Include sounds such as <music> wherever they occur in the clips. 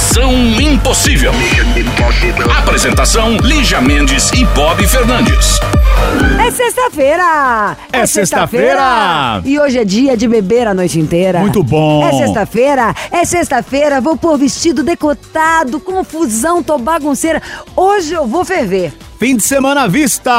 Missão Impossível. Apresentação: Lígia Mendes e Bob Fernandes. É sexta-feira! É sexta-feira! E hoje é dia de beber a noite inteira. Muito bom. É sexta-feira, é sexta-feira, vou pôr vestido decotado, confusão, tô bagunceira. Hoje eu vou ferver. Fim de semana à vista!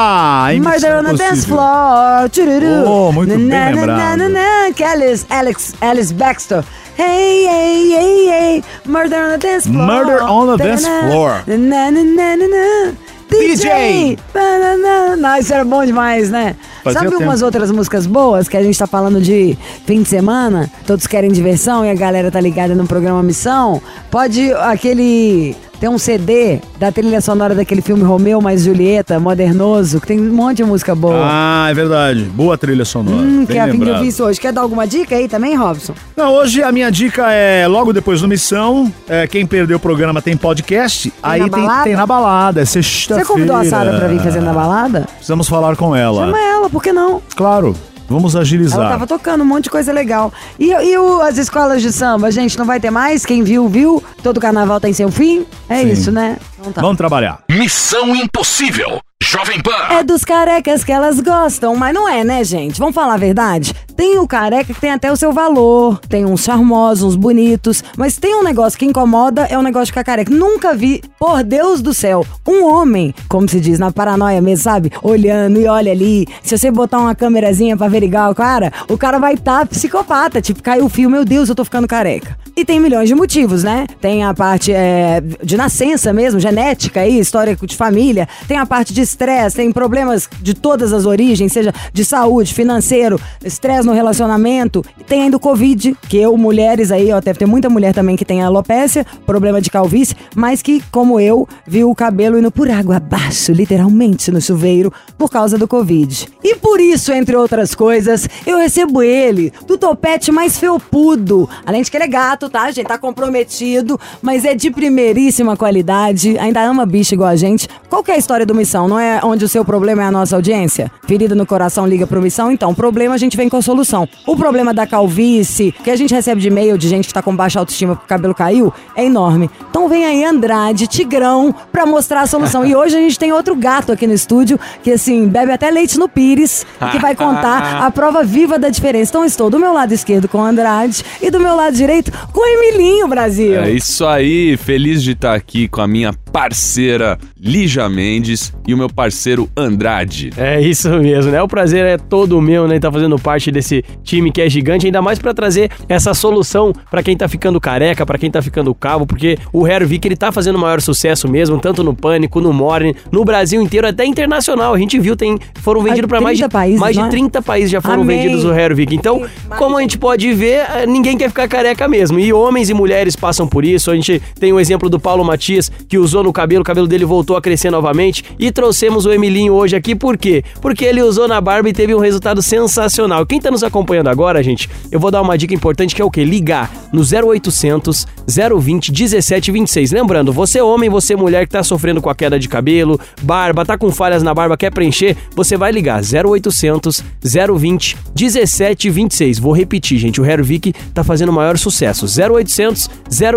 Murder on the dance floor. Tchururu. Oh, muito bem Na, na, lembrado. na, na, na, que é Alice, Alex, Alice Baxter. Hey, hey, hey, hey. Murder on the dance floor. Murder on the dance floor. Na, na, na, na, na. DJ. Na, na, na. Isso era bom demais, né? Fazia Sabe tempo. umas outras músicas boas que a gente tá falando de fim de semana? Todos querem diversão e a galera tá ligada no programa Missão? Pode aquele. Tem um CD da trilha sonora daquele filme Romeu mais Julieta, modernoso, que tem um monte de música boa. Ah, é verdade. Boa trilha sonora. Hum, que a fim de lembrado. ouvir isso hoje. Quer dar alguma dica aí também, Robson? Não, hoje a minha dica é logo depois do Missão. É, quem perdeu o programa tem podcast. aí na tem, tem na balada. É sexta-feira. Você convidou a Sara pra vir fazer na balada? Precisamos falar com ela. Chama ela, por que não? Claro. Vamos agilizar. Ela tava tocando um monte de coisa legal. E, e o- as escolas de samba, gente, não vai ter mais? Quem viu, viu. Todo carnaval tem seu fim. É Sim. isso, né? Então tá. Vamos trabalhar. Missão Impossível. Jovem Pan. É dos carecas que elas gostam, mas não é, né, gente? Vamos falar a verdade? Tem o careca que tem até o seu valor, tem uns charmosos, uns bonitos, mas tem um negócio que incomoda, é o negócio de ficar careca. Nunca vi, por Deus do céu, um homem, como se diz, na paranoia mesmo, sabe? Olhando e olha ali. Se você botar uma câmerazinha pra averiguar o cara, o cara vai estar tá psicopata, tipo, caiu o fio, meu Deus, eu tô ficando careca. E tem milhões de motivos, né? Tem a parte é, de nascença mesmo, genética aí, histórico de família. Tem a parte de estresse, tem problemas de todas as origens, seja de saúde, financeiro, estresse no relacionamento. Tem ainda o Covid, que eu, mulheres aí, ó, deve ter muita mulher também que tem alopécia, problema de calvície, mas que, como eu, viu o cabelo indo por água abaixo, literalmente no chuveiro, por causa do Covid. E por isso, entre outras coisas, eu recebo ele, do topete mais felpudo. Além de que ele é gato, tá, gente? Tá comprometido, mas é de primeiríssima qualidade. Ainda ama bicho igual a gente. Qual que é a história do Missão? Não é onde o seu problema é a nossa audiência? Ferida no coração liga pro Missão? Então, problema a gente vem com a solução. O problema da calvície, que a gente recebe de e-mail de gente que tá com baixa autoestima porque o cabelo caiu, é enorme. Então vem aí Andrade, Tigrão, pra mostrar a solução. E hoje a gente tem outro gato aqui no estúdio, que assim, bebe até leite no pires, que vai contar a <laughs> prova viva da diferença. Então estou do meu lado esquerdo com o Andrade e do meu lado direito com o Emilinho, Brasil. É isso aí, feliz de estar aqui com a minha parceira Lígia Mendes e o meu parceiro Andrade. É isso mesmo, né? O prazer é todo meu, né? Tá fazendo parte desse time que é gigante, ainda mais pra trazer essa solução pra quem tá ficando careca, pra quem tá ficando calvo, porque o Hervik ele tá fazendo maior sucesso mesmo, tanto no Pânico, no Morning, no Brasil inteiro, até internacional. A gente viu, tem foram vendidos pra mais de 30 países, mais de é? 30 países já foram Amém. vendidos o Hervik. Então, como a gente pode ver, eh, ninguém quer ficar careca mesmo. E homens e mulheres passam por isso. A gente tem o exemplo do Paulo Matias, que usou no cabelo, o cabelo dele voltou a crescer novamente. E trouxemos o Emilinho hoje aqui, por quê? Porque ele usou na barba e teve um resultado sensacional. Quem tá nos acompanhando agora, gente, eu vou dar uma dica importante que é o quê? Ligar no 0800 020 1726. Lembrando, você homem, você mulher que tá sofrendo com a queda de cabelo, barba, tá com falhas na barba, quer preencher, você vai ligar 0800 020 1726. Vou repetir, gente, o Hervik tá fazendo o maior sucesso. 0800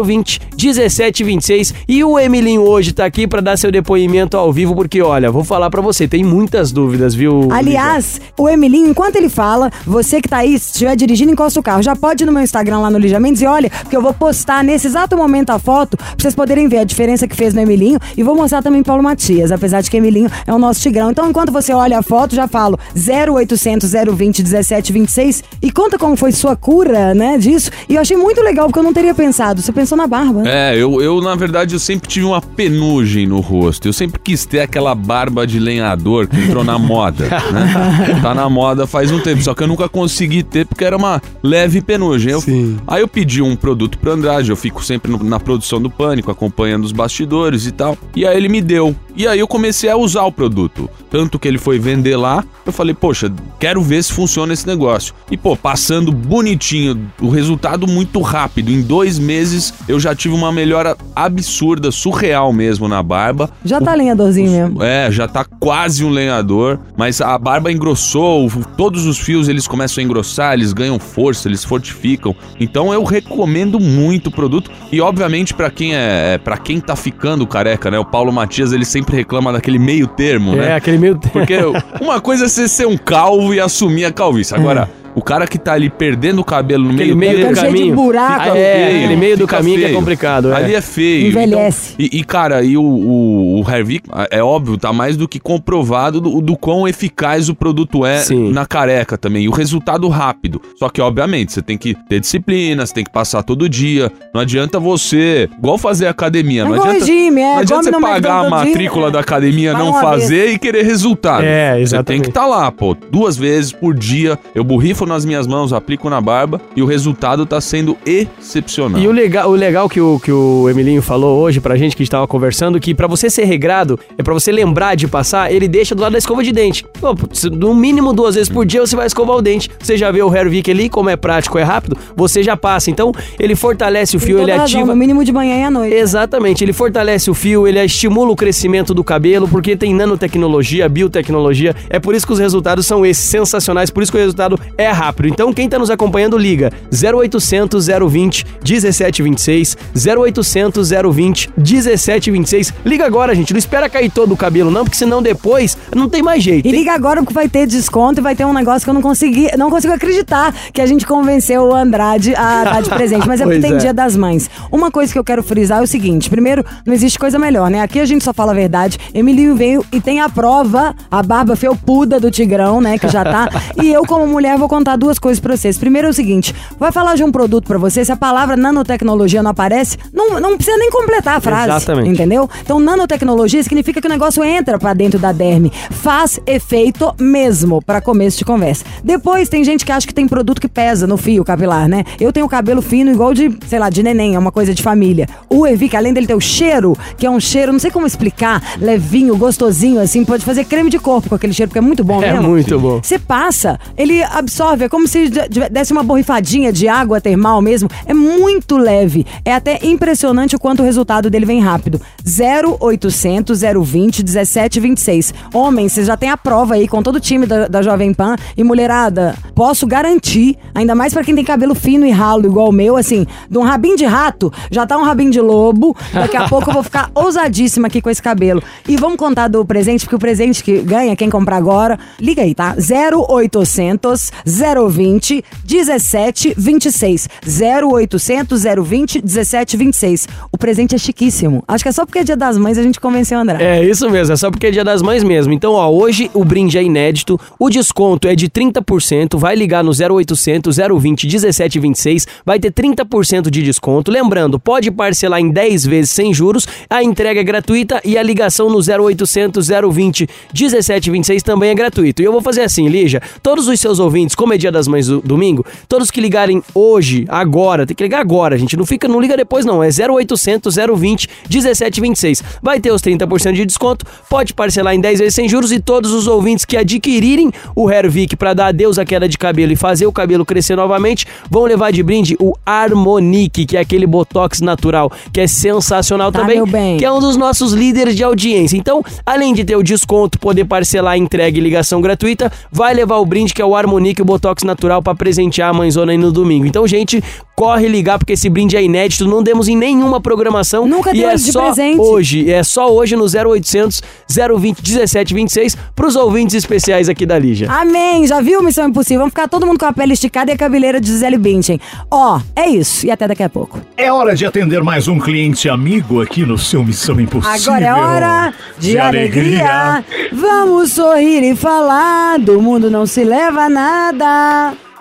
020 1726 e o Emilinho hoje tá aqui pra dar seu depoimento ao vivo porque olha, vou falar pra você, tem muitas dúvidas, viu? Aliás, o Emilinho, enquanto ele fala, você que tá aí, se estiver dirigindo, encosta o carro. Já pode ir no meu Instagram lá no Lígia Mendes e olha, porque eu vou postar nesse exato momento a foto pra vocês poderem ver a diferença que fez no Emilinho e vou mostrar também Paulo Matias, apesar de que Emilinho é o nosso tigrão. Então, enquanto você olha a foto, já falo 0800 020 1726 e conta como foi sua cura, né, disso. E eu achei muito legal, porque eu não teria pensado. Você pensou na barba, né? É, eu, eu na verdade eu sempre tive uma penugem no rosto. Eu sempre quis ter aquela barba de lenhador que entrou na moda, né? <laughs> Tá na moda faz um tempo, só que eu nunca consegui ter porque era uma leve penugem. Eu- Aí eu pedi um produto pro Andrade, eu fico sempre no- na produção do Pânico, acompanhando os bastidores e tal. E aí ele me deu. E aí eu comecei a usar o produto. Tanto que ele foi vender lá, eu falei, poxa, quero ver se funciona esse negócio. E pô, passando bonitinho, o resultado muito rápido. Em dois meses eu já tive uma melhora absurda, surreal mesmo na barba. Já tá lenhadorzinho mesmo. É, é, já tá quase um lenhador, mas a barba engrossou, todos os fios eles começam a engrossar, eles ganham força, eles fortificam. Então eu recomendo muito o produto e obviamente para quem é, para quem tá ficando careca, né? O Paulo Matias, ele sempre reclama daquele meio termo, É, né? aquele meio termo. Porque uma coisa é você ser um calvo e assumir a calvície. Agora, o cara que tá ali perdendo o cabelo no Aquele meio meio do Fica cheio de caminho. buraco. É, feio, aquele meio do caminho que é feio. complicado. É. Ali é feio. Envelhece. Então, e, e, cara, e o, o, o Hervik, é óbvio, tá mais do que comprovado do, do quão eficaz o produto é Sim. na careca também. E o resultado rápido. Só que, obviamente, você tem que ter disciplina, você tem que passar todo dia. Não adianta você. Igual fazer academia. É Não adianta, regime, é, não adianta você pagar a dia, matrícula é. da academia, não fazer e querer resultado. É, Você tem exatamente. que estar lá, pô. Duas vezes por dia. Eu borrifo nas minhas mãos, aplico na barba e o resultado tá sendo excepcional. E o legal, o legal que, o, que o Emilinho falou hoje pra gente, que a gente tava conversando, que pra você ser regrado, é pra você lembrar de passar, ele deixa do lado da escova de dente. Pô, no mínimo duas vezes por dia você vai escovar o dente. Você já vê o Hervik ali, como é prático, é rápido, você já passa. Então, ele fortalece o fio, ele toda razão, ativa... No mínimo de manhã e à noite. Exatamente, ele fortalece o fio, ele estimula o crescimento do cabelo, porque tem nanotecnologia, biotecnologia. É por isso que os resultados são esses, sensacionais, por isso que o resultado é rápido. Então, quem tá nos acompanhando, liga 0800 020 1726, 0800 020 1726. Liga agora, gente, não espera cair todo o cabelo não, porque senão depois não tem mais jeito. E liga agora porque vai ter desconto e vai ter um negócio que eu não consegui, não consigo acreditar que a gente convenceu o Andrade a <laughs> dar de presente. Mas é porque tem é. Dia das Mães. Uma coisa que eu quero frisar é o seguinte: primeiro, não existe coisa melhor, né? Aqui a gente só fala a verdade. Emilinho veio e tem a prova, a barba felpuda do Tigrão, né? Que já tá. <laughs> e eu, como mulher, vou contar duas coisas pra vocês. Primeiro é o seguinte: vai falar de um produto pra você, se a palavra nanotecnologia não aparece, não, não precisa nem completar a frase. Exatamente. Entendeu? Então, nanotecnologia significa que o negócio entra pra dentro da derme. Faz efeito mesmo, pra começo de conversa. Depois, tem gente que acha que tem produto que pesa no fio capilar, né? Eu tenho cabelo fino igual de, sei lá, de neném, é uma coisa de família. O Evic, além dele ter o cheiro, que é um cheiro, não sei como explicar, levinho, gostosinho, assim, pode fazer creme de corpo com aquele cheiro, porque é muito bom É mesmo. muito bom. Você passa, ele absorve, é como se de- desse uma borrifadinha de água termal mesmo. É muito leve. É até impressionante o quanto o resultado dele vem rápido. 0800 020 1726. Homens, vocês já têm a prova aí com todo o time da, da Jovem Pan. E mulherada, posso garantir, ainda mais pra quem tem cabelo fino e ralo igual o meu, assim, de um rabinho de rato, já tá um rabinho de lobo. Daqui a <laughs> pouco eu vou ficar ousadíssima aqui com esse cabelo. E vamos contar do presente, porque o presente que ganha, quem comprar agora, liga aí, tá? 0800 020 1726. 0800 020 1726. O presente é chiquíssimo. Acho que é só porque é dia das mães a gente convenceu o André. É isso mesmo, é só porque é dia das mães mesmo. Então, ó, hoje o brinde é inédito, o desconto é de 30%, vai ligar no 0800 020 1726, vai ter 30% de desconto. Lembrando, pode parcelar em 10 vezes sem juros, a entrega é gratuita e a ligação no 0800 020 1726 também é gratuito. E eu vou fazer assim, Lígia, todos os seus ouvintes, como é dia das mães do domingo, todos que ligarem hoje, agora, tem que ligar agora, gente, não fica, não liga depois não, é 0800 020 1726. Vai ter os 30% de desconto, pode parcelar em 10 vezes sem juros e todos os ouvintes que adquirirem o Hervik para dar adeus à queda de cabelo e fazer o cabelo crescer novamente, vão levar de brinde o Harmonique, que é aquele botox natural, que é sensacional Tá, também, que é um dos nossos líderes de audiência. Então, além de ter o desconto, poder parcelar, entrega e ligação gratuita, vai levar o brinde que é o Harmonique, o botox natural para presentear a mãezona aí no domingo. Então, gente, corre ligar porque esse brinde é inédito, não demos em nenhuma programação Nunca e deu é esse de só presente. hoje, é só hoje no 0800 020 1726 pros ouvintes especiais aqui da Lígia. Amém! Já viu Missão Impossível? Vamos ficar todo mundo com a pele esticada e a cabeleira de Gisele Bündchen. Ó, é isso. E até daqui a pouco. É hora de atender mais um cliente amigo aqui no seu Missão Impossível. Agora é hora de, alegria. Vamos sorrir e falar. Do mundo não se leva a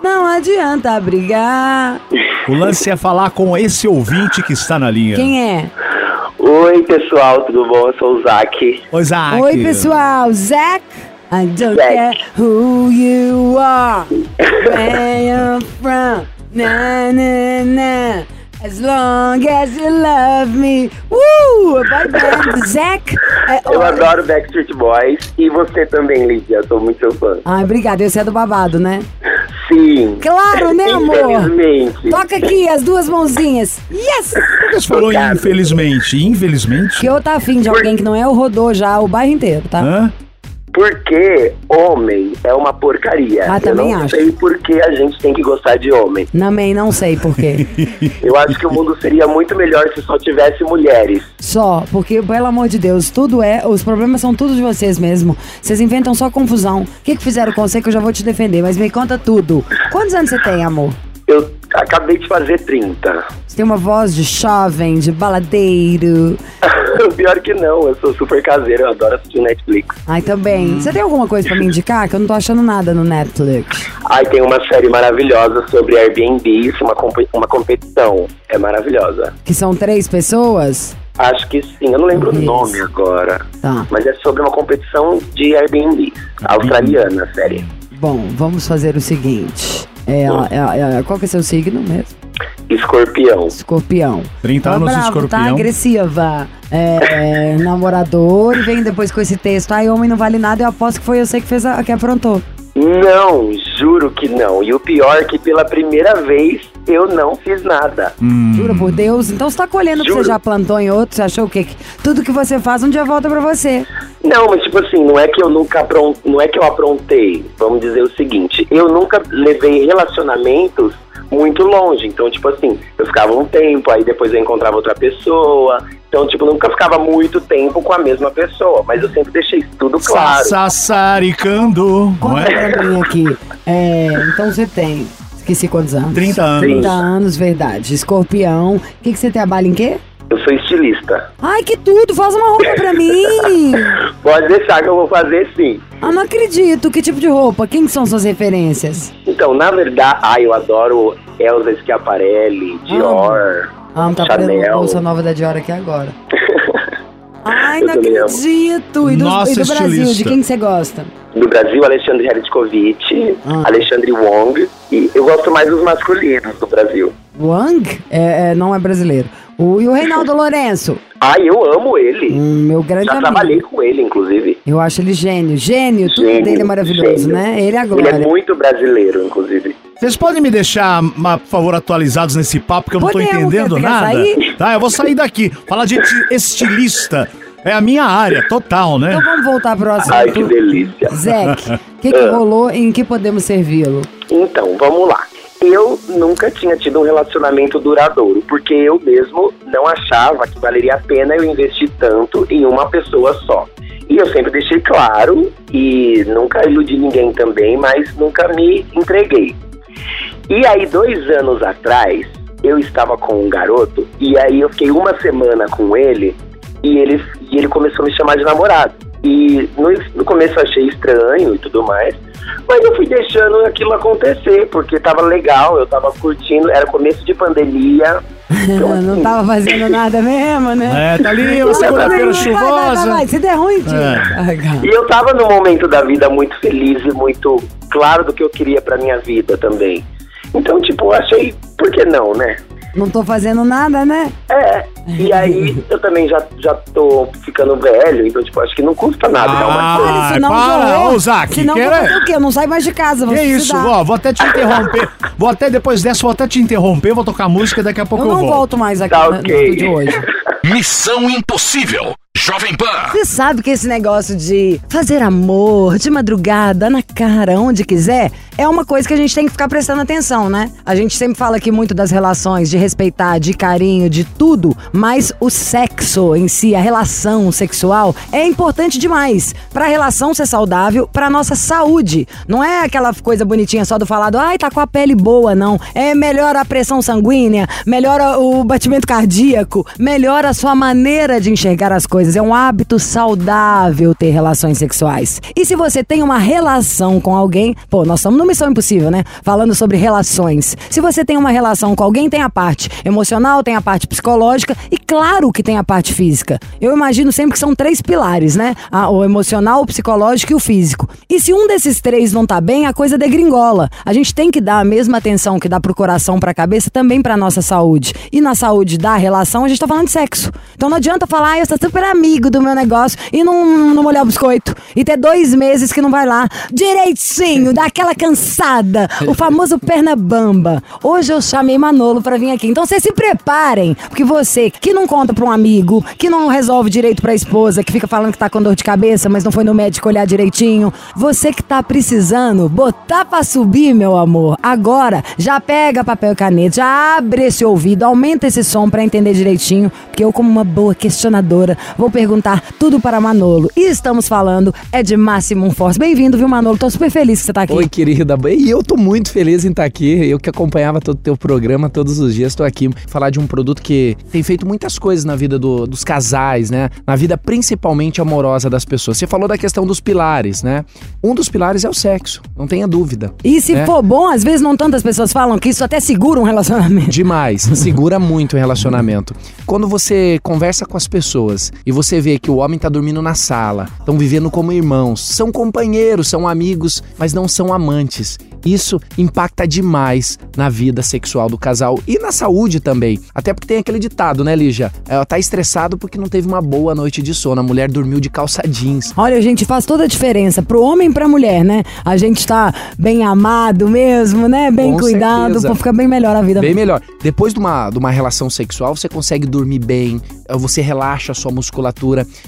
Não adianta brigar. O lance é falar com esse ouvinte que está na linha. Quem é? Oi, pessoal, tudo bom? Eu sou o Zac. Oi, Zac. Oi, pessoal. Zack. I don't care who you are. Where you're from. Na, na, na. As long as you love me. Uh! Boy band. Zac. é, Eu adoro Backstreet Boys e você também, Lídia. Eu sou muito seu fã. Ai, obrigada. Esse é do babado, né? Sim. Claro, né, amor? Infelizmente. Toca aqui as duas mãozinhas. Yes! Por que você falou Obrigado. infelizmente? Infelizmente? Que eu tá afim de alguém que não é, o rodou já o bairro inteiro, tá? Hã? Porque homem é uma porcaria. Ah, também Eu não acho. sei por que a gente tem que gostar de homem. Também não sei por quê. <laughs> Eu acho que o mundo seria muito melhor se só tivesse mulheres. Só, porque, pelo amor de Deus, tudo é. Os problemas são tudo de vocês mesmo. Vocês inventam só confusão. O que, que fizeram com você que eu já vou te defender? Mas me conta tudo. Quantos anos você tem, amor? Eu acabei de fazer 30. Você tem uma voz de jovem, de baladeiro. <laughs> Pior que não, eu sou super caseiro, eu adoro assistir Netflix. Ai, também. Você tem alguma coisa pra me indicar? Que eu não tô achando nada no Netflix. Aí tem uma série maravilhosa sobre Airbnb, uma, compe- uma competição. É maravilhosa. Que são três pessoas? Acho que sim, eu não lembro Isso. o nome agora. Tá. Mas é sobre uma competição de Airbnb. Australiana, a série. Bom, vamos fazer o seguinte. É, é, é, qual que é seu signo mesmo? Escorpião. Escorpião. 30 Tá anos de bravo, tá escorpião. agressiva. É, é, namorador e vem depois com esse texto. Ai, homem não vale nada. Eu aposto que foi você que fez a, que aprontou. Não, juro que não. E o pior é que pela primeira vez eu não fiz nada. Jura por Deus? Então você tá colhendo o que você já plantou em outro. Você achou o quê? Que tudo que você faz um dia volta pra você. Não, mas tipo assim, não é que eu nunca apron... não é que eu aprontei. Vamos dizer o seguinte, eu nunca levei relacionamentos muito longe. Então, tipo assim, eu ficava um tempo, aí depois eu encontrava outra pessoa. Então, tipo, nunca ficava muito tempo com a mesma pessoa. Mas eu sempre deixei isso tudo claro. Sassaricando. Não Conta é? pra mim aqui. É, então você tem. Esqueci quantos anos? 30 anos. 30 anos, verdade. Escorpião. O que, que você trabalha em quê? Eu sou estilista. Ai, que tudo! Faz uma roupa pra mim! <laughs> Pode deixar que eu vou fazer sim. Ah, não acredito. Que tipo de roupa? Quem que são suas referências? Então, na verdade, ai, eu adoro Elsa Schiaparelli, Dior, Ah, tá Chanel. bolsa nova da Dior aqui agora. Ai, Eu não amo. acredito! E do, Nossa, e do Brasil, de quem que você gosta? Do Brasil, Alexandre Hertzkovich, Ah. Alexandre Wong. E eu gosto mais dos masculinos do Brasil. Wang? É, é, não é brasileiro. O, e o Reinaldo Lourenço? Ai, eu amo ele. Hum, meu grande Já amigo. trabalhei com ele, inclusive. Eu acho ele gênio. Gênio, tudo Gênio, dele é maravilhoso, gênio. né? Ele é a Ele é muito brasileiro, inclusive. Vocês podem me deixar, por favor, atualizados nesse papo, que eu não tô Podemos, entendendo nada. sair? Tá, eu vou sair daqui. Falar de esti- estilista. É a minha área, total, né? Então vamos voltar pro assunto. Ai, que delícia. Zeke, o que, que Ah. rolou e em que podemos servi-lo? Então, vamos lá. Eu nunca tinha tido um relacionamento duradouro, porque eu mesmo não achava que valeria a pena eu investir tanto em uma pessoa só. E eu sempre deixei claro, e nunca iludi ninguém também, mas nunca me entreguei. E aí, dois anos atrás, eu estava com um garoto, e aí eu fiquei uma semana com ele, e ele, e ele começou a me chamar de namorado. E no, no começo eu achei estranho e tudo mais, mas eu fui deixando aquilo acontecer, porque tava legal, eu tava curtindo, era começo de pandemia. <laughs> Então, não assim, tava fazendo nada mesmo, né? É, tá ali uma vai, segunda-feira vai, vai, vai, chuvosa. vai. Se der ruim, tira. É. E eu tava num momento da vida muito feliz e muito claro do que eu queria pra minha vida também. Então, tipo, eu achei, por que não, né? Não tô fazendo nada, né? É, e aí eu também já, já tô ficando velho, então, tipo, acho que não custa nada dar uma Ah, coisa. Senão para, ô, Zac, Senão vou fazer o quê? Eu não saio mais de casa, vou Que isso, ó, vou até te interromper. vou até, depois dessa, vou até te interromper, vou tocar música e daqui a pouco Eu eu, não volto. volto mais aqui Tá no- no ok. estúdio hoje. <laughs> Missão Impossível. Jovem Pan. Você sabe que esse negócio de fazer amor de madrugada, na cara, onde quiser, é uma coisa que a gente tem que ficar prestando atenção, né? A gente sempre fala aqui muito das relações, de respeitar, de carinho, de tudo, mas o sexo em si, a relação sexual, é importante demais pra relação ser saudável, pra nossa saúde. Não é aquela coisa bonitinha só do falado, ai, tá com a pele boa, não. É melhora a pressão sanguínea, melhora o batimento cardíaco, melhora a sua maneira de enxergar as coisas coisas. É um hábito saudável ter relações sexuais. E se você tem uma relação com alguém, pô, nós estamos no Missão Impossível, né? Falando sobre relações. Se você tem uma relação com alguém, tem a parte emocional, tem a parte psicológica e claro que tem a parte física. Eu imagino sempre que são três pilares, né? O emocional, o psicológico e o físico. E se um desses três não tá bem, a coisa degringola. A gente tem que dar a mesma atenção que dá pro coração, pra cabeça, também pra nossa saúde. E na saúde da relação, a gente tá falando de sexo. Então não adianta falar, ah, eu sou super amigo do meu negócio e não, não molhar o biscoito. E ter dois meses que não vai lá direitinho, dar aquela cansada. O famoso perna bamba. Hoje eu chamei Manolo pra vir aqui. Então vocês se preparem, porque você que não conta pra um amigo, que não resolve direito pra esposa, que fica falando que tá com dor de cabeça, mas não foi no médico olhar direitinho, você que tá precisando botar pra subir, meu amor, agora já pega papel e caneta, já abre esse ouvido, aumenta esse som pra entender direitinho, porque eu, como uma boa questionadora, vou perguntar tudo para Manolo. E estamos falando é de Máximo Force. Bem-vindo, viu, Manolo? Tô super feliz que você tá aqui. Oi, querida. E eu tô muito feliz em estar aqui. Eu que acompanhava todo o teu programa todos os dias, tô aqui falar de um produto que tem feito muitas coisas na vida do- dos casais, né? Na vida principalmente amorosa das pessoas. Você falou da questão dos pilares, né? Um dos pilares é o sexo, não tenha dúvida. E se né? for bom, às vezes não tantas pessoas falam que isso até segura um relacionamento. Demais, segura muito o relacionamento. Quando você conversa com as pessoas e você vê que o homem tá dormindo na sala, estão vivendo como irmãos, são companheiros, são amigos, mas não são amantes. Isso impacta demais na vida sexual do casal e na saúde também. Até porque tem aquele ditado, né, Lígia? Ela tá estressado porque não teve uma boa noite de sono. A mulher dormiu de calça jeans. Olha, gente, faz toda a diferença pro homem e pra mulher, né? A gente tá bem amado mesmo, né? Bem Com cuidado, certeza. pra ficar bem melhor a vida. Bem melhor. Depois de uma, de uma relação sexual, você consegue dormir bem, você relaxa a sua musculatura.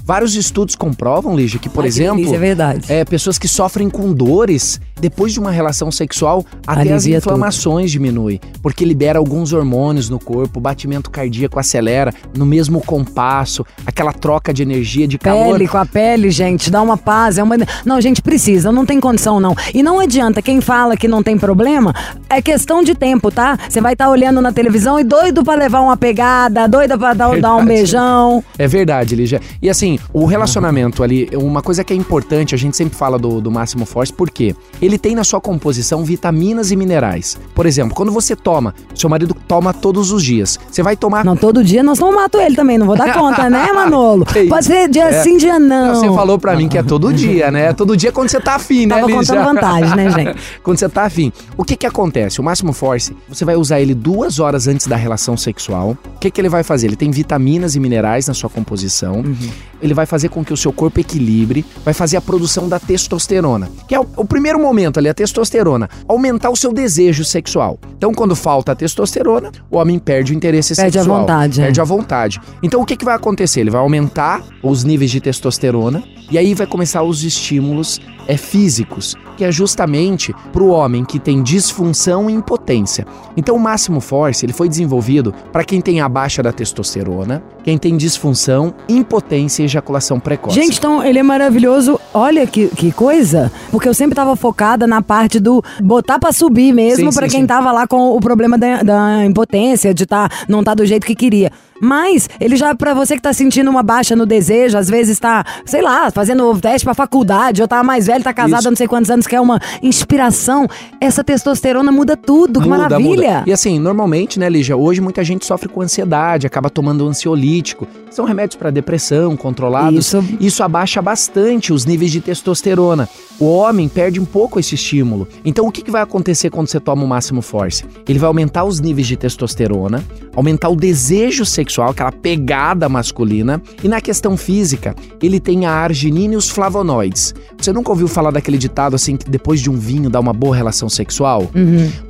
Vários estudos comprovam, Lígia, que, por Ai, que exemplo, delícia, é verdade. é, pessoas que sofrem com dores depois de uma relação sexual, até as Alivia tudo. inflamações diminuem, porque libera alguns hormônios no corpo, o batimento cardíaco acelera no mesmo compasso, aquela troca de energia, de calor. Pele com a pele, gente, dá uma paz. É uma... Não, gente, precisa, não tem condição, não. E não adianta, quem fala que não tem problema, é questão de tempo, tá? Você vai estar olhando na televisão e doido pra levar uma pegada, doida pra dar, dar um beijão. É verdade, E assim, o relacionamento ali, uma coisa que é importante, a gente sempre fala do, do Máximo Force, porque ele tem na sua composição vitaminas e minerais. Por exemplo, quando você toma, seu marido toma todos os dias, você vai tomar. Não, todo dia nós não mato ele também, não vou dar conta, né, <laughs> Manolo? Pode ser dia É. sim, dia não. Você falou pra mim que é todo dia, né? Todo dia quando você tá afim, né, Tava Lígia? contando vantagem, né, gente? <laughs> quando você tá afim. O que que acontece? O Máximo Force, você vai usar ele duas horas antes da relação sexual. O que que ele vai fazer? Ele tem vitaminas e minerais na sua composição. Uhum. Ele vai fazer com que o seu corpo equilibre, vai fazer a produção da testosterona, que é o, o primeiro momento ali, a testosterona, aumentar o seu desejo sexual. Então, quando falta a testosterona, o homem perde o interesse Perde a sexual. vontade, é. Perde a vontade. Então, o que, que vai acontecer? Ele vai aumentar os níveis de testosterona e aí vai começar os estímulos é, físicos, que é justamente para o homem que tem disfunção e impotência. Então, o Máximo Force ele foi desenvolvido para quem tem a baixa da testosterona, quem tem disfunção, impotência e ejaculação precoce. Gente, então ele é maravilhoso. Olha que, que coisa. Porque eu sempre tava focada na parte do botar pra subir mesmo, sim, quem tava lá com o problema da, da impotência, de tá, não tá do jeito que queria. Mas ele já, pra você que tá sentindo uma baixa no desejo, às vezes tá, sei lá, fazendo teste pra faculdade, ou tá mais velho, tá casado há Isso. não sei quantos anos, quer uma inspiração. Essa testosterona muda tudo, que Muda, maravilha. muda. E assim, normalmente, né, Lígia, hoje muita gente sofre com ansiedade, acaba tomando ansiolítico. São remédios para depressão, controlados. Isso. Isso abaixa bastante os níveis de testosterona. O homem perde um pouco esse estímulo. Então, o que, que vai acontecer quando você toma o Máximo Force? Ele vai aumentar os níveis de testosterona, aumentar o desejo sexual, aquela pegada masculina. E na questão física, ele tem a arginina e os flavonoides. Você nunca ouviu falar daquele ditado assim que depois de um vinho dá uma boa relação sexual?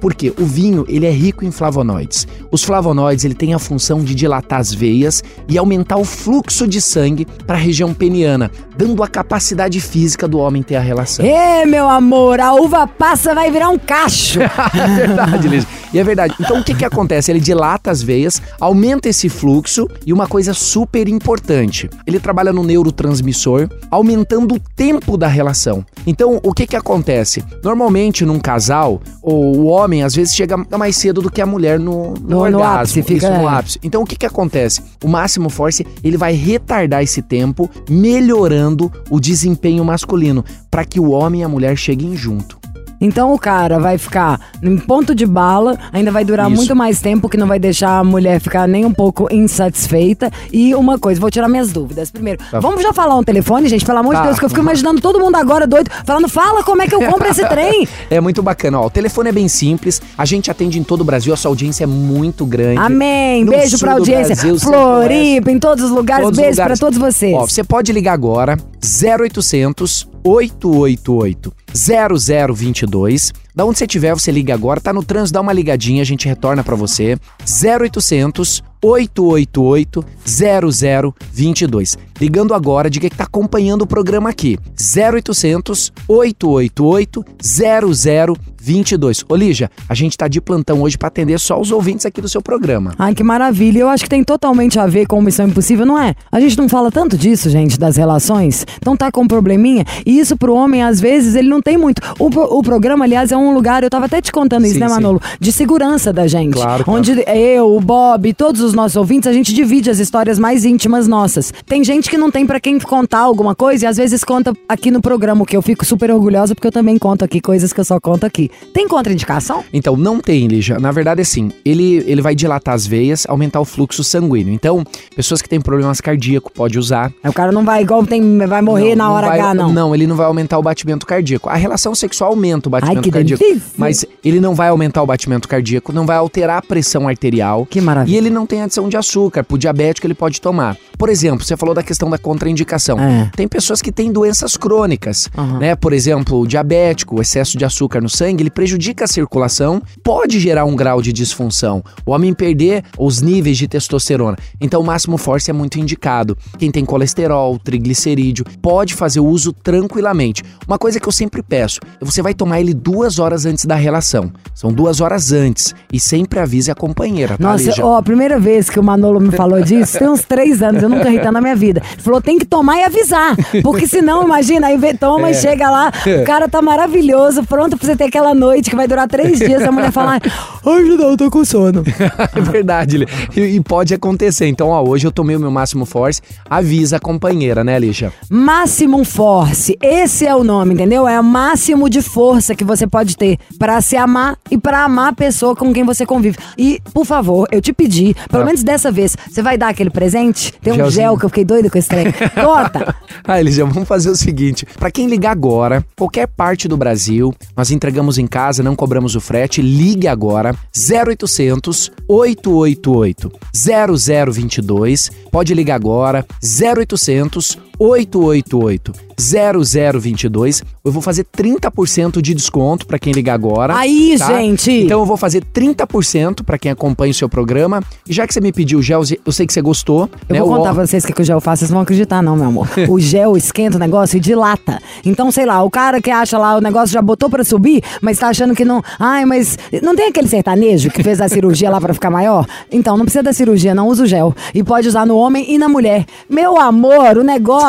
Porque o vinho, ele é rico em flavonoides. Os flavonoides, ele tem a função de dilatar as veias e aumentar o fluxo de sangue para a região peniana, dando a capacidade física do homem ter a relação. Ê, meu amor, a uva passa vai virar um cacho. <laughs> É verdade, Liz. E é verdade. Então o que que acontece? Ele dilata as veias, aumenta esse fluxo fluxo e uma coisa super importante, ele trabalha no neurotransmissor, aumentando o tempo da relação. Então, o que que acontece? Normalmente, num casal, o, homem às vezes chega mais cedo do que a mulher no, no, No- no orgasmo. ápice, fica- Isso, no é. ápice. Então, o que que acontece? O máximo force, ele vai retardar esse tempo, melhorando o desempenho masculino, para que o homem e a mulher cheguem junto. Então o cara vai ficar em ponto de bala, ainda vai durar Isso. muito mais tempo, que não vai deixar a mulher ficar nem um pouco insatisfeita. E uma coisa, vou tirar minhas dúvidas. Primeiro, vamos já falar um telefone, gente, pelo amor Tá. de Deus, que eu fico imaginando todo mundo agora doido, falando, fala como é que eu compro esse trem. <laughs> É muito bacana, ó. O telefone é bem simples, a gente atende em todo o Brasil, a sua audiência é muito grande. Amém. No Beijo pra audiência. Brasil, Floripa, em todos os lugares. Todos os Beijo pra todos vocês. Ó, você pode ligar agora 0800 888 0022. Da onde você estiver, você liga agora. Tá no trânsito, dá uma ligadinha, a gente retorna pra você. 0800 888 0022. Ligando agora, diga que tá acompanhando o programa aqui. 0800 888 0022. Ô Lígia, a gente tá de plantão hoje pra atender só os ouvintes aqui do seu programa. Ai, que maravilha. Eu acho que tem totalmente a ver com Missão Impossível, não é? A gente não fala tanto disso, gente, das relações. Então tá com um probleminha. E isso pro homem, às vezes, ele não tem muito. O, o programa, aliás, é um lugar, eu tava até te contando isso, Sim, né, sim. Manolo? De segurança da gente. Claro, claro. Onde eu, o Bob, todos os nossos ouvintes, a gente divide as histórias mais íntimas nossas. Tem gente que não tem pra quem contar alguma coisa e às vezes conta aqui no programa, que eu fico super orgulhosa porque eu também conto aqui coisas que eu só conto aqui. Tem contraindicação? Então, não tem, Lígia. Na verdade, assim, ele, ele vai dilatar as veias, aumentar o fluxo sanguíneo. Então, pessoas que têm problemas cardíacos pode usar. O cara não vai igual tem, vai morrer na hora vai, H, não. Não, ele não vai aumentar o batimento cardíaco. A relação sexual aumenta o batimento Ai, que cardíaco. Delícia. Mas ele não vai aumentar o batimento cardíaco, não vai alterar a pressão arterial. Que maravilha. E ele não tem adição de açúcar. Pro diabético, ele pode tomar. Por exemplo, você falou da questão da contraindicação. É. Tem pessoas que têm doenças crônicas, Aham. né? Por exemplo, o diabético, o excesso de açúcar no sangue, ele prejudica a circulação, pode gerar um grau de disfunção. O homem perder os níveis de testosterona. Então, o máximo force é muito indicado. Quem tem colesterol, triglicerídeo, pode fazer o uso tranquilamente. Uma coisa que eu sempre peço, você vai tomar ele duas horas antes da relação. São duas horas antes. E sempre avise a companheira, tá, Nossa, ó, a primeira vez que o Manolo me falou disso, tem uns três anos, eu nunca ri tanto na minha vida. Ele falou, tem que tomar e avisar. Porque senão, imagina, aí vê, toma e chega lá, o cara tá maravilhoso, pronto pra você ter aquela noite que vai durar três dias, a mulher fala, ai, não, eu tô com sono. <laughs> É verdade, e, e pode acontecer. Então, ó, hoje eu tomei o meu máximo force, avisa a companheira, né, Lígia? Maximum Force, esse é o nome, entendeu? É o máximo de força que você pode ter pra se amar e pra amar a pessoa com quem você convive. E, por favor, eu te pedi, pelo Ah. menos dessa vez, você vai dar aquele presente? Tem um Gelzinho. gel que eu fiquei doida com esse trem. <laughs> Conta! Ah, Lígia, vamos fazer o seguinte: pra quem ligar agora, qualquer parte do Brasil, nós entregamos em casa, não cobramos o frete. Ligue agora 0800 888 0022. Pode ligar agora 0800 888 0022. Eu vou fazer 30% de desconto pra quem ligar agora. Aí, tá? gente! Então eu vou fazer 30% pra quem acompanha o seu programa. E já que você me pediu o gel, eu sei que você gostou. Eu né? vou O- contar pra vocês o que, que o gel faz, vocês não vão acreditar, não, meu amor. <laughs> O gel esquenta o negócio e dilata. Então, sei lá, o cara que acha lá o negócio já botou pra subir, mas tá achando que não. Ai, mas não tem aquele sertanejo que fez a cirurgia lá pra ficar maior? Então, não precisa da cirurgia, não usa o gel. E pode usar no homem e na mulher. Meu amor, o negócio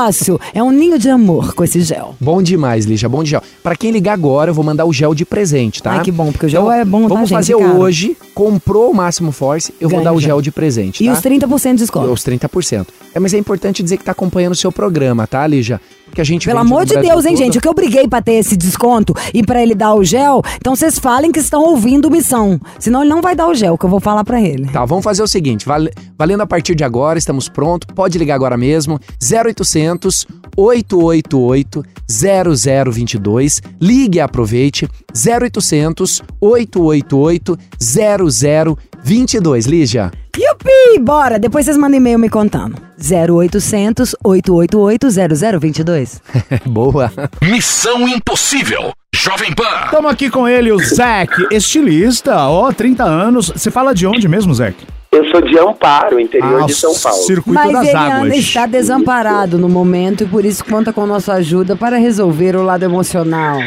é um ninho de amor com esse gel. Bom demais, Lígia, bom de gel. Pra quem ligar agora, eu vou mandar o gel de presente, tá? Ai, que bom, porque o gel é bom, tá, Vamos gente, fazer cara? hoje, comprou o Máximo Force, eu vou dar o gel. gel de presente, E tá? os 30% de desconto. Os 30%. É, mas é importante dizer que tá acompanhando o seu programa, tá, Lígia? Porque a gente Pelo amor de Deus, hein, todo. gente? O que eu briguei pra ter esse desconto e pra ele dar o gel, então vocês falem que estão ouvindo missão. Senão ele não vai dar o gel, que eu vou falar pra ele. Tá, vamos fazer o seguinte, vale- valendo a partir de agora, estamos prontos, pode ligar agora mesmo, 0800 888 0022, ligue e aproveite, 0800 888 0022, Lígia. Yupi! Bora! Depois vocês mandam e-mail me contando. 0800 888 0022. Boa. Missão Impossível. Jovem Pan. Estamos aqui com ele, o Zac, estilista, ó, 30 anos. Você fala de onde mesmo, Zac? Eu sou de Amparo, interior Ah, de São Paulo. Circuito Mas das ele Águas. anda- está desamparado no momento e por isso conta com nossa ajuda para resolver o lado emocional.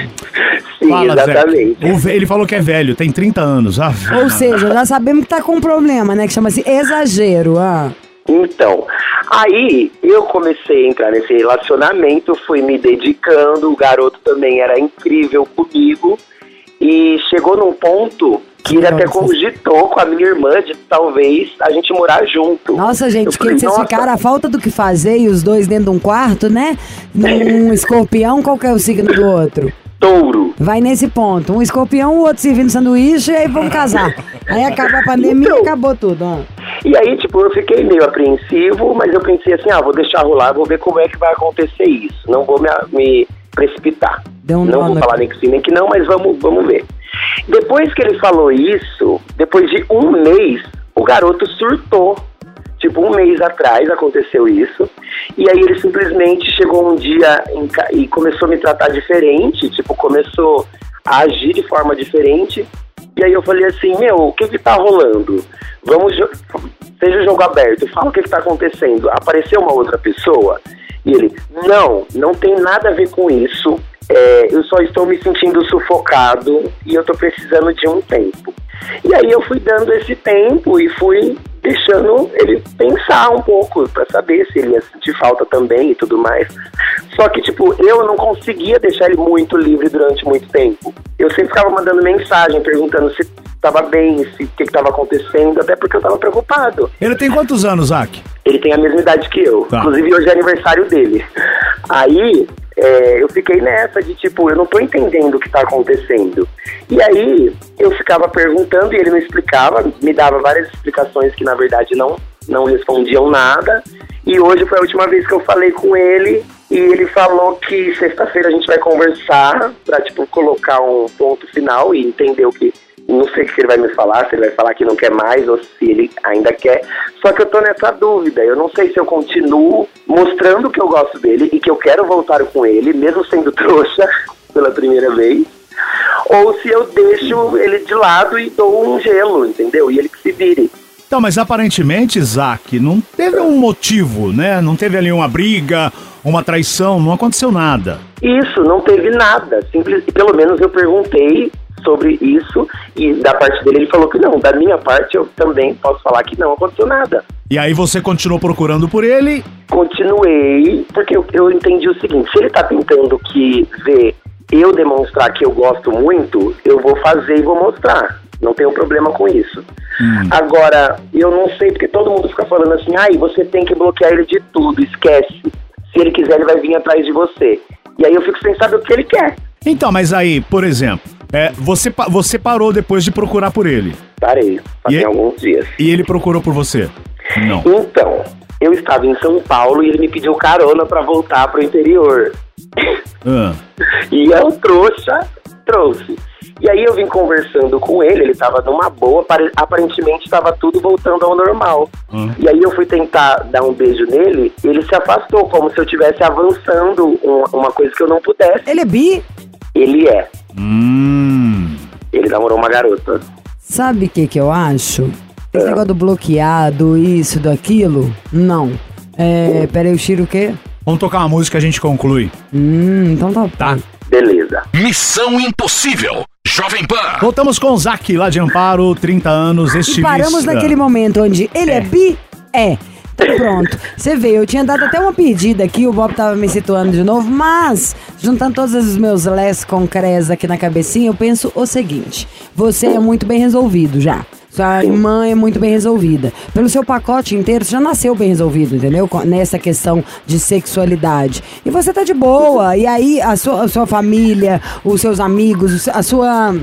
Sim, Fala, exatamente. Ve- Ele falou que é velho, tem 30 anos. Ah, Ou seja, já sabemos que tá com um problema, né? Que chama-se exagero. Ah. Então, aí eu comecei a entrar nesse relacionamento, fui me dedicando, o garoto também era incrível comigo e chegou num ponto que ele até cogitou com a minha irmã de talvez a gente morar junto. Nossa, gente, que falei, vocês "Nossa, ficaram a falta do que fazer e os dois dentro de um quarto, né? Num <laughs> escorpião, qual que é o signo do outro? Touro. Vai nesse ponto. Um escorpião, o outro servindo sanduíche e aí vamos casar. <laughs> Aí acaba a pandemia e Então. acabou tudo. ó. E aí, tipo, eu fiquei meio apreensivo, mas eu pensei assim, ah, vou deixar rolar, vou ver como é que vai acontecer isso. Não vou me, me precipitar. Deu um não vou falar nem que sim, nem que não, mas vamos, vamos ver. Depois que ele falou isso, depois de um mês, o garoto surtou. Tipo, um mês atrás aconteceu isso. E aí ele simplesmente chegou um dia e começou a me tratar diferente. Tipo, começou a agir de forma diferente. E aí eu falei assim, meu, o que que tá rolando? Vamos, seja o jogo aberto, fala o que que tá acontecendo. Apareceu uma outra pessoa? E ele, não, não tem nada a ver com isso. É, eu só estou me sentindo sufocado e eu tô precisando de um tempo. E aí eu fui dando esse tempo e fui deixando ele pensar um pouco pra saber se ele ia sentir falta também e tudo mais. Só que, tipo, eu não conseguia deixar ele muito livre durante muito tempo. Eu sempre ficava mandando mensagem, perguntando se tava bem, se o que, que tava acontecendo, até porque eu tava preocupado. Ele tem quantos anos, Zac? Ele tem a mesma idade que eu. Tá. Inclusive, hoje é aniversário dele. Aí, é, eu fiquei nessa de tipo, eu não tô entendendo o que tá acontecendo. E aí, eu ficava perguntando e ele não explicava, me dava várias explicações que, na verdade, não, não respondiam nada. E hoje foi a última vez que eu falei com ele e ele falou que sexta-feira a gente vai conversar pra, tipo, colocar um ponto final e entender o que não sei o que ele vai me falar, se ele vai falar que não quer mais ou se ele ainda quer. Só que eu tô nessa dúvida. Eu não sei se eu continuo mostrando que eu gosto dele e que eu quero voltar com ele, mesmo sendo <laughs> trouxa pela primeira vez. Ou se eu deixo ele de lado e dou um gelo, entendeu? E ele que se vire. Então, mas aparentemente, Zac, não teve um motivo, né? Não teve ali uma briga, uma traição, não aconteceu nada. Isso, não teve nada. Simples, pelo menos eu perguntei sobre isso e da parte dele ele falou que não. Da minha parte eu também posso falar que não aconteceu nada. E aí você continuou procurando por ele. Continuei, porque eu, eu entendi o seguinte, se ele tá tentando que ver eu demonstrar que eu gosto muito, eu vou fazer e vou mostrar. Não tenho problema com isso. Agora, eu não sei, porque todo mundo fica falando assim, ai, você tem que bloquear ele de tudo, esquece. Se ele quiser, ele vai vir atrás de você. E aí eu fico sem saber o que ele quer. Então, mas aí, por exemplo, é, você, você parou depois de procurar por ele. Parei, fazem E- alguns dias. E ele procurou por você? Não. Então, eu estava em São Paulo e ele me pediu carona pra voltar pro interior. Ah. <laughs> E eu trouxa, trouxe. E aí eu vim conversando com ele, ele tava numa boa, pare- aparentemente estava tudo voltando ao normal. Hum. E aí eu fui tentar dar um beijo nele, ele se afastou, como se eu estivesse avançando um- uma coisa que eu não pudesse. Ele é bi? Ele é. Hum. Ele namorou uma garota. Sabe o que que eu acho? É. Esse negócio do bloqueado, isso, daquilo, não. É, peraí, eu tiro o quê? Vamos tocar uma música e a gente conclui. Hum, então tá. Tá. Beleza. Missão Impossível. Jovem Pan. Voltamos com o Zac, lá de Amparo, 30 anos, E estilista. paramos naquele momento onde ele é, bi? É. Pronto. Você vê, eu tinha dado até uma pedida aqui, o Bob tava me situando de novo, mas, juntando todos os meus les concrés aqui na cabecinha, eu penso o seguinte: você é muito bem resolvido já. Sua irmã é muito bem resolvida. Pelo seu pacote inteiro, você já nasceu bem resolvido, entendeu? Com- Nessa questão de sexualidade. E você tá de boa. E aí, a sua, a sua família, os seus amigos, a sua.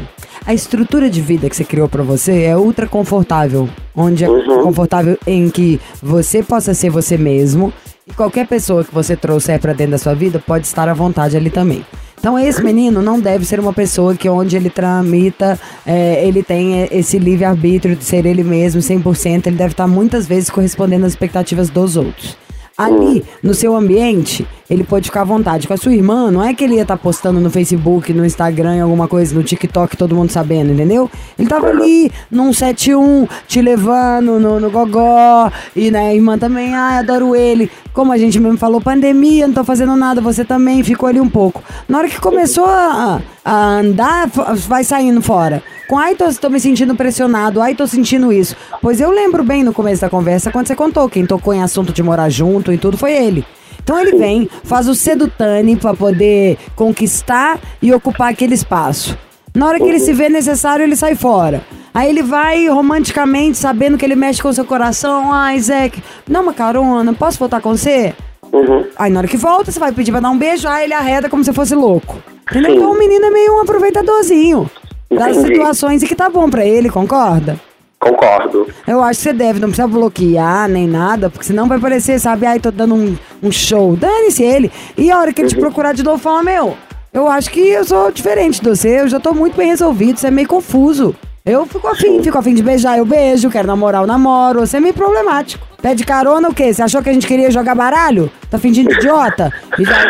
A estrutura de vida que você criou pra você é ultra confortável. Onde é Uhum. confortável em que você possa ser você mesmo e qualquer pessoa que você trouxer pra dentro da sua vida pode estar à vontade ali também. Então esse menino não deve ser uma pessoa que onde ele tramita, é, ele tem é, esse livre-arbítrio de ser ele mesmo 100%, ele deve estar muitas vezes correspondendo às expectativas dos outros. Ali, no seu ambiente, ele pode ficar à vontade. Com a sua irmã, não é que ele ia estar postando no Facebook, no Instagram, alguma coisa, no TikTok, todo mundo sabendo, entendeu? Ele tava ali, num 71, te levando no, no gogó. E né, a irmã também, ai, adoro ele. Como a gente mesmo falou, pandemia, não tô fazendo nada, você também ficou ali um pouco. Na hora que começou a, a andar, vai saindo fora. Com ai, tô, tô me sentindo pressionado, ai, tô sentindo isso. Pois eu lembro bem no começo da conversa quando você contou, quem tocou em assunto de morar junto e tudo foi ele. Então ele vem, faz o sedutane pra poder conquistar e ocupar aquele espaço. Na hora que ele se vê necessário, ele sai fora. Aí ele vai romanticamente, sabendo que ele mexe com o seu coração. Ai, Zé, dá uma carona, posso voltar com você? Uhum. Aí na hora que volta, você vai pedir pra dar um beijo, aí ele arreda como se fosse louco. Entendeu? Então o menino é meio um aproveitadorzinho das Entendi. situações e que tá bom pra ele, concorda? Concordo. Eu acho que você deve, não precisa bloquear nem nada, porque senão vai parecer, sabe, ai, tô dando um, um show. Dane-se ele. E a hora que ele te procurar de novo, fala, meu, eu acho que eu sou diferente de você, eu já tô muito bem resolvido, você é meio confuso. Eu fico afim, fico afim de beijar, eu beijo, quero namorar, eu namoro, você é meio problemático. Pede carona o quê? Você achou que a gente queria jogar baralho? Tá fingindo idiota?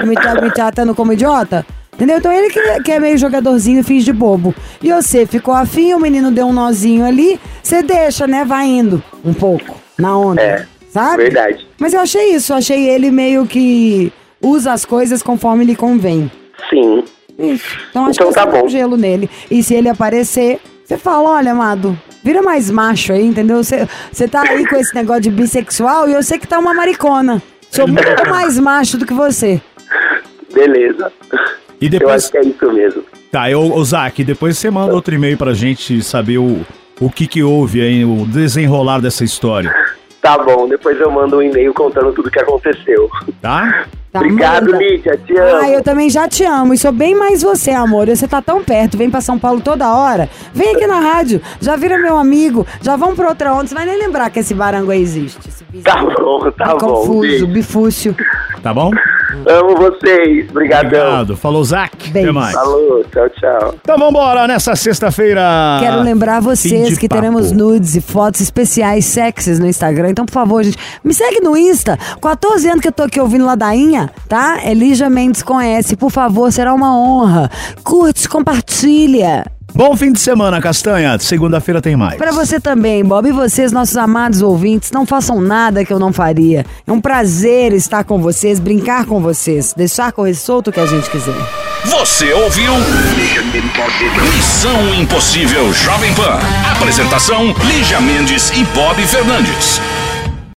Me, tá- me tratando como idiota? Entendeu? Então ele que, que é meio jogadorzinho e finge de bobo. E você ficou afim, o menino deu um nozinho ali, você deixa, né? Vai indo um pouco na onda. É, sabe? verdade. Mas eu achei isso, eu achei ele meio que usa as coisas conforme lhe convém. Sim. Isso. Então acho Então que tá você um bom. gelo nele. E se ele aparecer, você fala, olha, amado, vira mais macho aí, entendeu? Você tá aí com esse negócio de bissexual e eu sei que tá uma maricona. Sou muito mais macho do que você. Beleza. E Eu depois. acho que é isso mesmo. Tá, eu, ô Zac, depois você manda outro e-mail pra gente saber o, o que que houve aí, o desenrolar dessa história, Tá bom, depois eu mando um e-mail contando tudo que aconteceu. tá? Tá, Obrigado, manda. Lídia. Te amo. Ah, eu também já te amo e sou bem mais você, amor. Você tá tão perto, vem pra São Paulo toda hora. Vem aqui na rádio, já vira meu amigo, já vamos pra outra onda. Você vai nem lembrar que esse barango aí existe. Esse Tá bom, tá bom. confuso, Beijo. bifúcio. Tá bom? Amo vocês. Obrigadão. Obrigado. Falou, Zac. Até mais. Falou, tchau, tchau. Então vambora nessa sexta-feira. Quero lembrar vocês que papo. teremos nudes e fotos especiais sexys no Instagram. Então, por favor, gente, me segue no Insta. 14 anos que eu tô aqui ouvindo ladainha, tá? Elija Mendes com S. Por favor, será uma honra. Curte, compartilha. Bom fim de semana, Castanha. Segunda-feira tem mais. Pra você também, Bob, e vocês, nossos amados ouvintes, não façam nada que eu não faria. É um prazer estar com vocês, brincar com vocês, deixar correr solto o que a gente quiser. Você ouviu? Missão Impossível Jovem Pan. Apresentação: Lígia Mendes e Bob Fernandes.